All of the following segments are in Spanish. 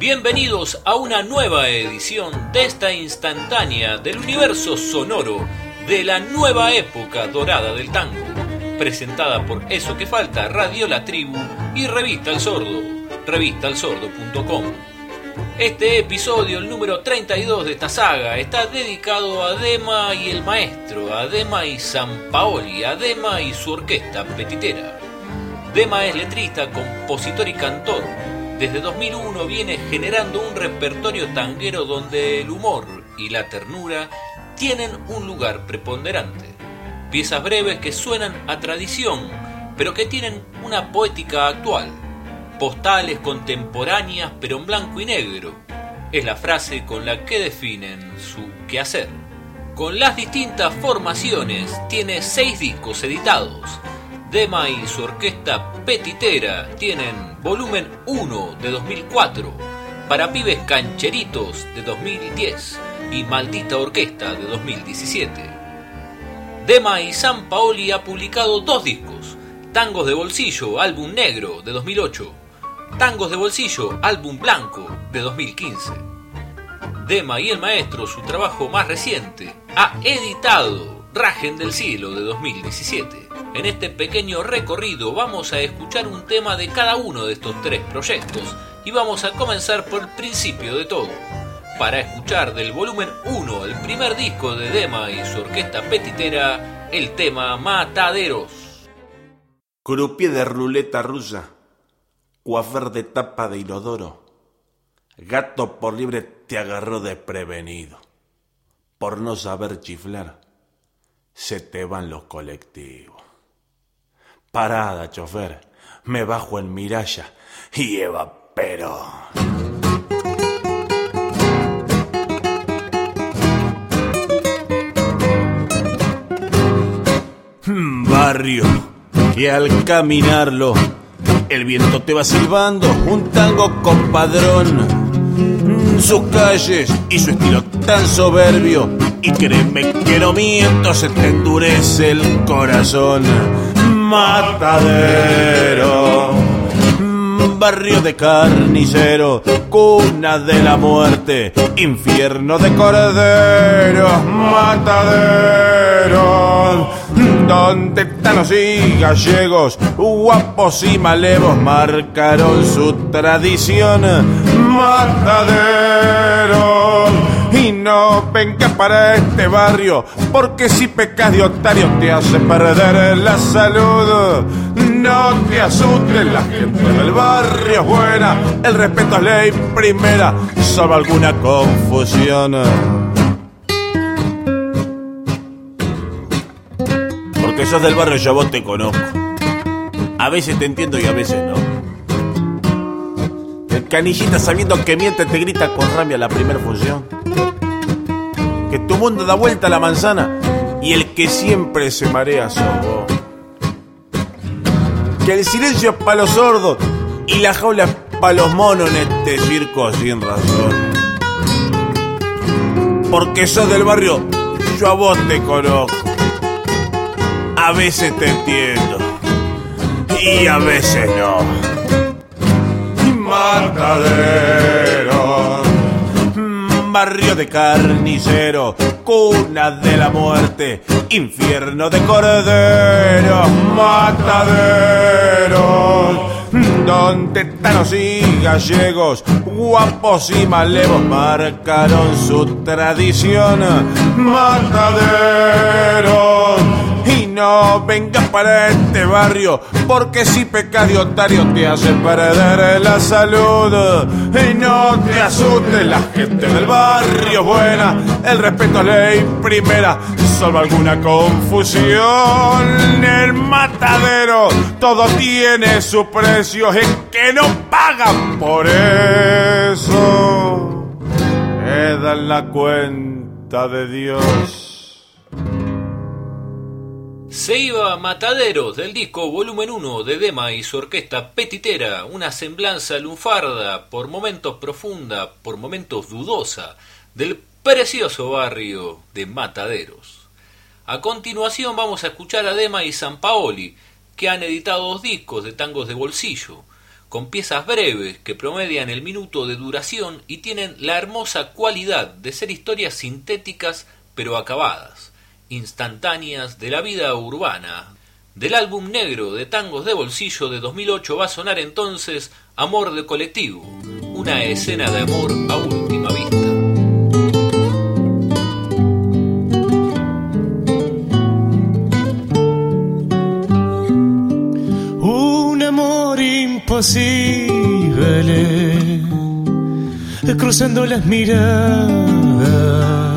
Bienvenidos a una nueva edición de esta instantánea del universo sonoro de la nueva época dorada del tango, presentada por Eso que Falta, Radio La Tribu y Revista El Sordo, revistalsordo.com. Este episodio, el número 32 de esta saga, está dedicado a Dema y el maestro, a Dema y San Paoli, a Dema y su orquesta petitera. Dema es letrista, compositor y cantor. Desde 2001 viene generando un repertorio tanguero donde el humor y la ternura tienen un lugar preponderante. Piezas breves que suenan a tradición, pero que tienen una poética actual. Postales contemporáneas, pero en blanco y negro. Es la frase con la que definen su quehacer. Con las distintas formaciones, tiene seis discos editados. Dema y su orquesta Petitera tienen volumen 1 de 2004, para pibes cancheritos de 2010 y Maldita Orquesta de 2017. Dema y San Paoli ha publicado dos discos, Tangos de Bolsillo, álbum negro de 2008, Tangos de Bolsillo, álbum blanco de 2015. Dema y el Maestro, su trabajo más reciente, ha editado Rajen del Cielo de 2017. En este pequeño recorrido vamos a escuchar un tema de cada uno de estos tres proyectos y vamos a comenzar por el principio de todo. Para escuchar del volumen 1, el primer disco de Dema y su orquesta petitera, el tema Mataderos. Croupier de ruleta rusa, coafer de tapa de inodoro, gato por libre te agarró desprevenido. Por no saber chiflar, se te van los colectivos. Parada, chofer, me bajo en Miralla y evapero. Barrio que al caminarlo el viento te va silbando un tango compadrón. Sus calles y su estilo tan soberbio y créeme que no miento se te endurece el corazón. Matadero, barrio de carnicero, cuna de la muerte, infierno de corderos, matadero, donde tanos y gallegos, guapos y malevos marcaron su tradición, matadero. No vengas para este barrio, porque si pecas de otario te hace perder la salud. No te asustes, la gente del barrio es buena, el respeto es ley primera, salvo alguna confusión. Porque sos del barrio, yo vos te conozco. A veces te entiendo y a veces no. El canillita sabiendo que miente te grita con rabia la primera función. Que tu mundo da vuelta a la manzana y el que siempre se marea sos vos. Que el silencio es pa' los sordos y la jaula es pa' los monos en este circo sin razón. Porque sos del barrio, yo a vos te conozco. A veces te entiendo y a veces no. Matadero, barrio de carnicero, cuna de la muerte, infierno de corderos, mataderos, donde tanos y gallegos, guapos y malevos marcaron su tradición, mataderos. No vengas para este barrio, porque si pecas de otario te hace perder la salud. Y no te asustes, la gente del barrio es buena, el respeto es ley primera, salvo alguna confusión. El matadero, todo tiene su precio, es que no pagan por eso. Dan la cuenta de Dios. Se iba Mataderos del disco Volumen 1 de Dema y su orquesta Petitera, una semblanza lunfarda, por momentos profunda, por momentos dudosa, del precioso barrio de Mataderos. A continuación vamos a escuchar a Dema y San Paoli, que han editado dos discos de tangos de bolsillo, con piezas breves que promedian el minuto de duración y tienen la hermosa cualidad de ser historias sintéticas pero acabadas, instantáneas de la vida urbana. Del álbum negro de tangos de bolsillo de 2008 va a sonar entonces Amor de colectivo, una escena de amor a última vista. Un amor imposible, cruzando las miradas.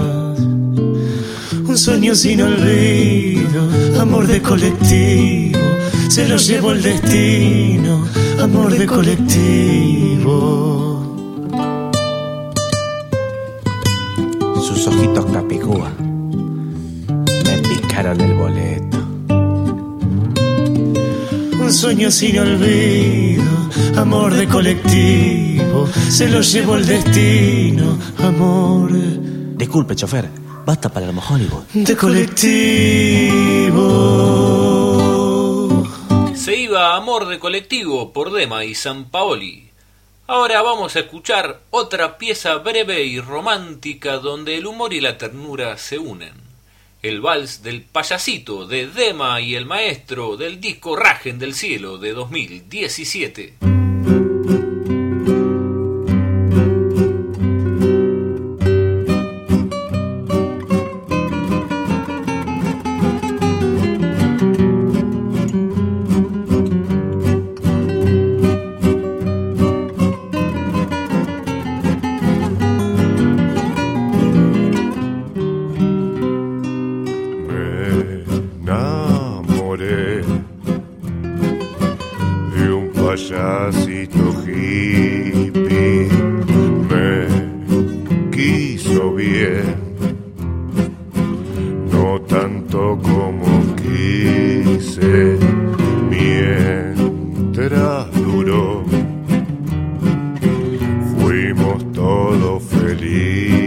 Un sueño sin olvido, amor de colectivo, se lo llevó el destino, amor de colectivo. Sus ojitos capicúa me picaron el boleto. Un sueño sin olvido, amor de colectivo, se lo llevó el destino, amor. Disculpe, chofer, basta Palermo Hollywood. de colectivo. Se iba Amor de Colectivo por Dema y San Paoli. Ahora vamos a escuchar otra pieza breve y romántica donde el humor y la ternura se unen. El vals del payasito de Dema y el maestro del disco Rajen del Cielo de 2017. Todos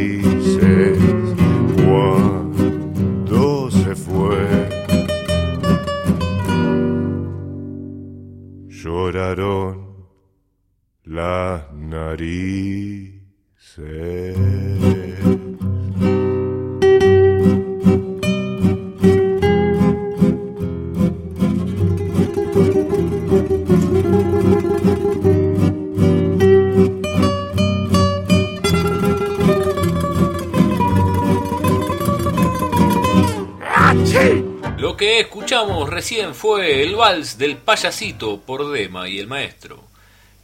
Lo que escuchamos recién fue el vals del payasito por Dema y el maestro.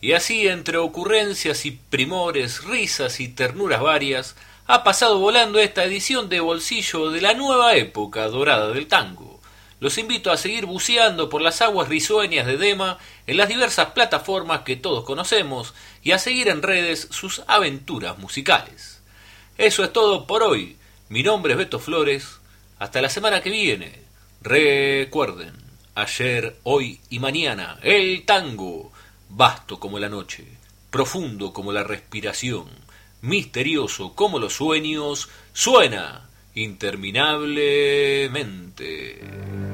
Y así, entre ocurrencias y primores, risas y ternuras varias, ha pasado volando esta edición de bolsillo de la nueva época dorada del tango. Los invito a seguir buceando por las aguas risueñas de Dema en las diversas plataformas que todos conocemos y a seguir en redes sus aventuras musicales. Eso es todo por hoy. Mi nombre es Beto Flores. Hasta la semana que viene. Recuerden, ayer, hoy y mañana, el tango, vasto como la noche, profundo como la respiración, misterioso como los sueños, suena interminablemente.